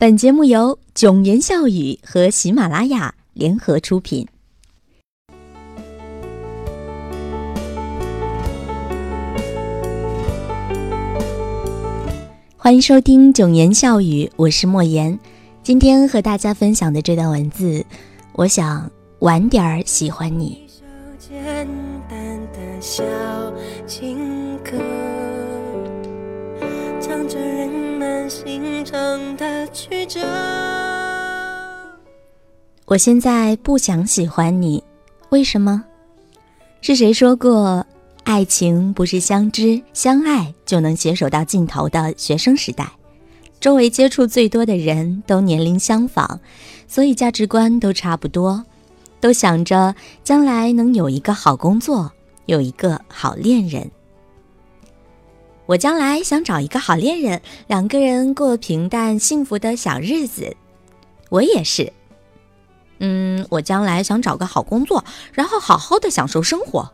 本节目由囧言笑语和喜马拉雅联合出品。欢迎收听囧言笑语，我是莫言。今天和大家分享的这段文字，我想晚点儿喜欢你。简单的小情歌，唱着人心肠的曲折。我现在不想喜欢你，为什么？是谁说过，爱情不是相知相爱就能携手到尽头的学生时代？周围接触最多的人都年龄相仿，所以价值观都差不多，都想着将来能有一个好工作，有一个好恋人。我将来想找一个好恋人，两个人过平淡幸福的小日子。我也是。嗯，我将来想找个好工作，然后好好的享受生活。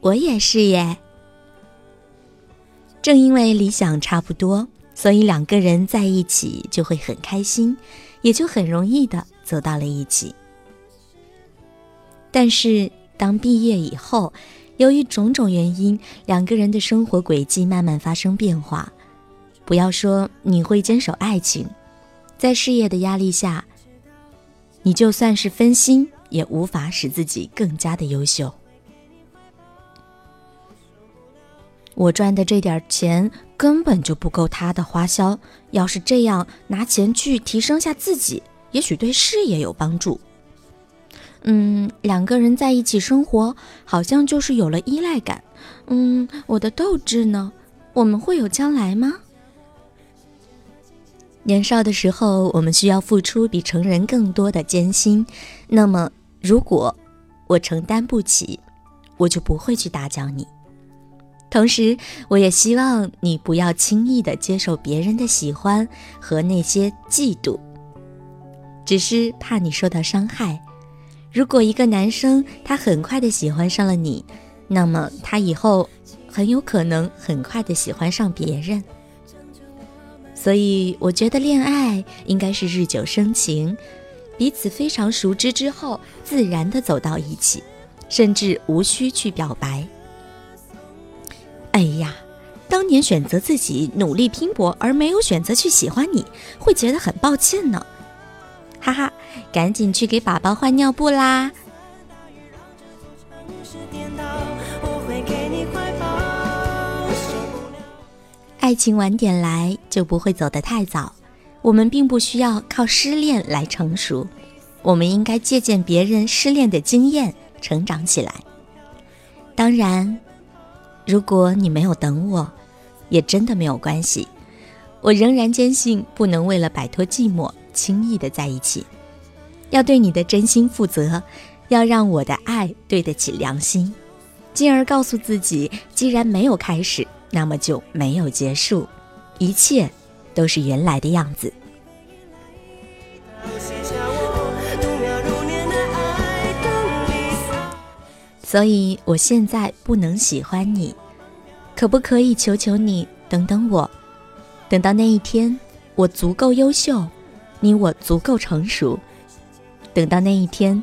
我也是耶。正因为理想差不多。所以两个人在一起就会很开心，也就很容易的走到了一起。但是当毕业以后，由于种种原因，两个人的生活轨迹慢慢发生变化。不要说你会坚守爱情，在事业的压力下，你就算是分心，也无法使自己更加的优秀。我赚的这点钱根本就不够他的花销。要是这样拿钱去提升下自己，也许对事业有帮助。嗯，两个人在一起生活，好像就是有了依赖感。嗯，我的斗志呢？我们会有将来吗？年少的时候，我们需要付出比成人更多的艰辛。那么，如果我承担不起，我就不会去打搅你。同时，我也希望你不要轻易的接受别人的喜欢和那些嫉妒，只是怕你受到伤害。如果一个男生他很快的喜欢上了你，那么他以后很有可能很快的喜欢上别人。所以，我觉得恋爱应该是日久生情，彼此非常熟知之后，自然的走到一起，甚至无需去表白。哎呀，当年选择自己努力拼搏，而没有选择去喜欢你，会觉得很抱歉呢。哈哈，赶紧去给宝宝换尿布啦！爱情晚点来，就不会走得太早。我们并不需要靠失恋来成熟，我们应该借鉴别人失恋的经验，成长起来。当然。如果你没有等我，也真的没有关系。我仍然坚信，不能为了摆脱寂寞，轻易的在一起。要对你的真心负责，要让我的爱对得起良心，进而告诉自己，既然没有开始，那么就没有结束，一切都是原来的样子。所以，我现在不能喜欢你，可不可以求求你等等我？等到那一天，我足够优秀，你我足够成熟。等到那一天，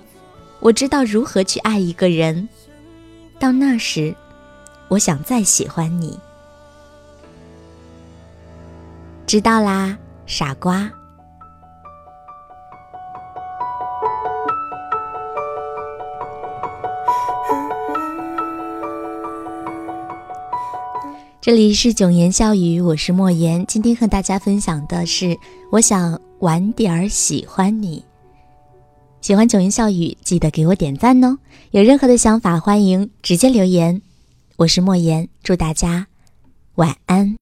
我知道如何去爱一个人。到那时，我想再喜欢你。知道啦，傻瓜。这里是囧言笑语，我是莫言。今天和大家分享的是，我想晚点儿喜欢你。喜欢九言笑语，记得给我点赞哦。有任何的想法，欢迎直接留言。我是莫言，祝大家晚安。